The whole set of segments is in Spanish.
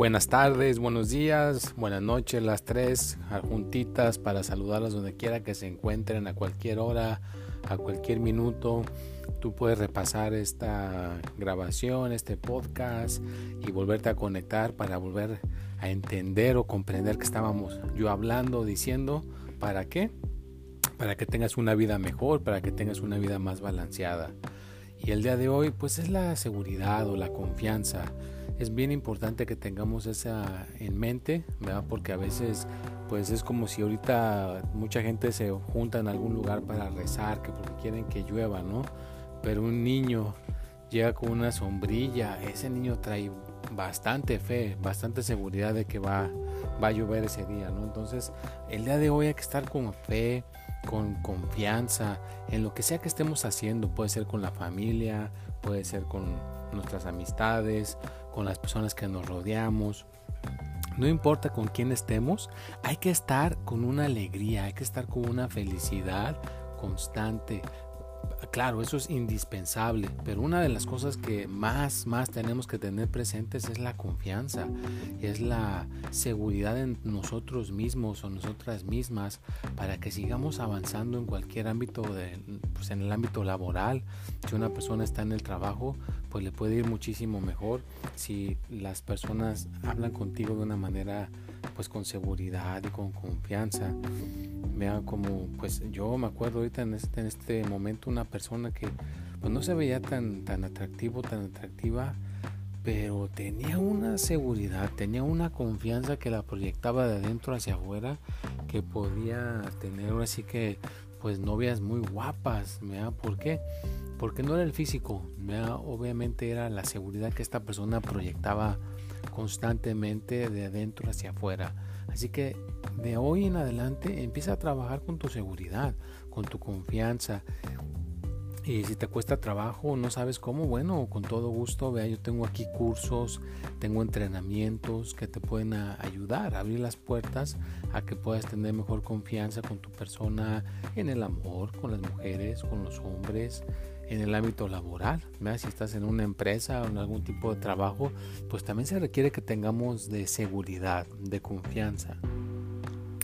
Buenas tardes, buenos días, buenas noches, las tres juntitas para saludarlas donde quiera que se encuentren, a cualquier hora, a cualquier minuto. Tú puedes repasar esta grabación, este podcast y volverte a conectar para volver a entender o comprender que estábamos yo hablando, diciendo, ¿para qué? Para que tengas una vida mejor, para que tengas una vida más balanceada. Y el día de hoy pues es la seguridad o la confianza es bien importante que tengamos esa en mente, ¿verdad? Porque a veces pues es como si ahorita mucha gente se junta en algún lugar para rezar, que porque quieren que llueva, ¿no? Pero un niño llega con una sombrilla, ese niño trae bastante fe, bastante seguridad de que va, va a llover ese día, ¿no? Entonces, el día de hoy hay que estar con fe, con confianza en lo que sea que estemos haciendo, puede ser con la familia, puede ser con nuestras amistades, con las personas que nos rodeamos. No importa con quién estemos, hay que estar con una alegría, hay que estar con una felicidad constante, claro, eso es indispensable, pero una de las cosas que más, más tenemos que tener presentes es la confianza, es la seguridad en nosotros mismos o nosotras mismas para que sigamos avanzando en cualquier ámbito, de, pues en el ámbito laboral. Si una persona está en el trabajo, pues le puede ir muchísimo mejor si las personas hablan contigo de una manera pues con seguridad y con confianza. Vea como pues yo me acuerdo ahorita en este, en este momento una persona que pues no se veía tan, tan atractivo, tan atractiva, pero tenía una seguridad, tenía una confianza que la proyectaba de adentro hacia afuera, que podía tener así que pues novias muy guapas, ¿verdad? ¿Por qué? Porque no era el físico, obviamente era la seguridad que esta persona proyectaba constantemente de adentro hacia afuera. Así que de hoy en adelante empieza a trabajar con tu seguridad, con tu confianza. Y si te cuesta trabajo, no sabes cómo, bueno, con todo gusto, vea, yo tengo aquí cursos, tengo entrenamientos que te pueden ayudar a abrir las puertas a que puedas tener mejor confianza con tu persona en el amor, con las mujeres, con los hombres, en el ámbito laboral. Si estás en una empresa o en algún tipo de trabajo, pues también se requiere que tengamos de seguridad, de confianza.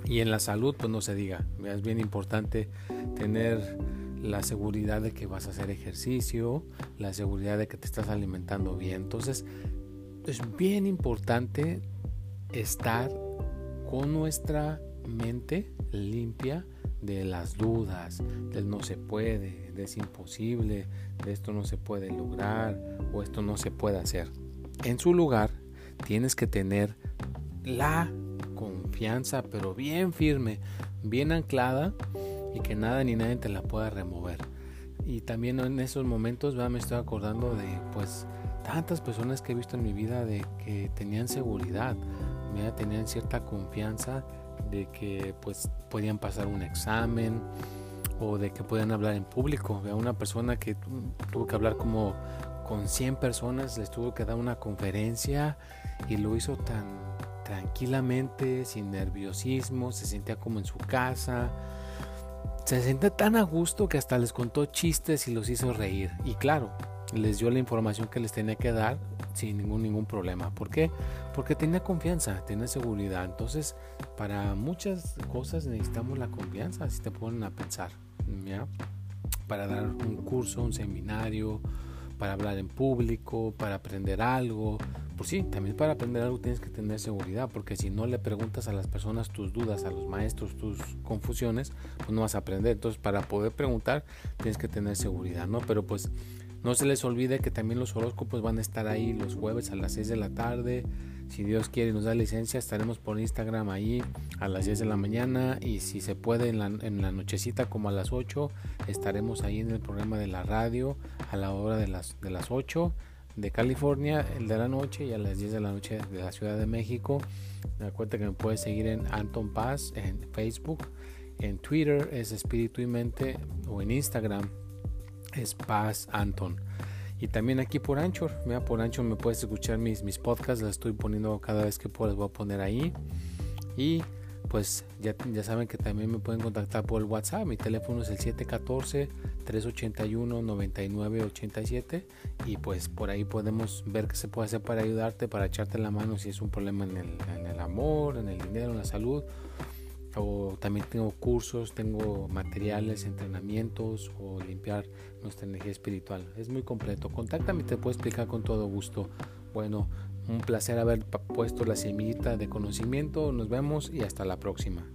Y en la salud, pues no se diga. Es bien importante tener la seguridad de que vas a hacer ejercicio, la seguridad de que te estás alimentando bien. Entonces, es bien importante estar con nuestra mente limpia de las dudas, del no se puede, de es imposible, de esto no se puede lograr o esto no se puede hacer. En su lugar, tienes que tener la confianza, pero bien firme, bien anclada y que nada ni nadie te la pueda remover. Y también en esos momentos me estoy acordando de pues tantas personas que he visto en mi vida de que tenían seguridad, tenían cierta confianza de que pues podían pasar un examen o de que podían hablar en público. A una persona que tuvo que hablar como con 100 personas, les tuvo que dar una conferencia y lo hizo tan tranquilamente, sin nerviosismo, se sentía como en su casa. Se sentía tan a gusto que hasta les contó chistes y los hizo reír. Y claro, les dio la información que les tenía que dar sin ningún, ningún problema. ¿Por qué? Porque tenía confianza, tenía seguridad. Entonces, para muchas cosas necesitamos la confianza, si te ponen a pensar. Para dar un curso, un seminario, para hablar en público, para aprender algo. Pues sí, también para aprender algo tienes que tener seguridad, porque si no le preguntas a las personas tus dudas, a los maestros tus confusiones, pues no vas a aprender. Entonces, para poder preguntar, tienes que tener seguridad, ¿no? Pero pues no se les olvide que también los horóscopos van a estar ahí los jueves a las 6 de la tarde. Si Dios quiere y nos da licencia, estaremos por Instagram ahí a las 10 de la mañana. Y si se puede en la, nochecita como a las 8, estaremos ahí en el programa de la radio a la hora de las, de las 8 de California, el de la noche y a las 10 de la noche de la Ciudad de México. Recuerda que me puedes seguir en Anton Paz en Facebook, en Twitter es Espíritu y Mente o en Instagram es Paz Anton. Y también aquí por Anchor, mira, por Anchor me puedes escuchar mis, mis podcasts, las estoy poniendo cada vez que puedo, las voy a poner ahí. Y pues ya, ya saben que también me pueden contactar por el WhatsApp. Mi teléfono es el 714-381-9987 y pues por ahí podemos ver qué se puede hacer para ayudarte, para echarte la mano si es un problema en el, en el amor, en el dinero, en la salud. O también tengo cursos, tengo materiales, entrenamientos o limpiar nuestra energía espiritual. Es muy completo. Contáctame, te puedo explicar con todo gusto. Bueno, un placer haber puesto la semillita de conocimiento. Nos vemos y hasta la próxima.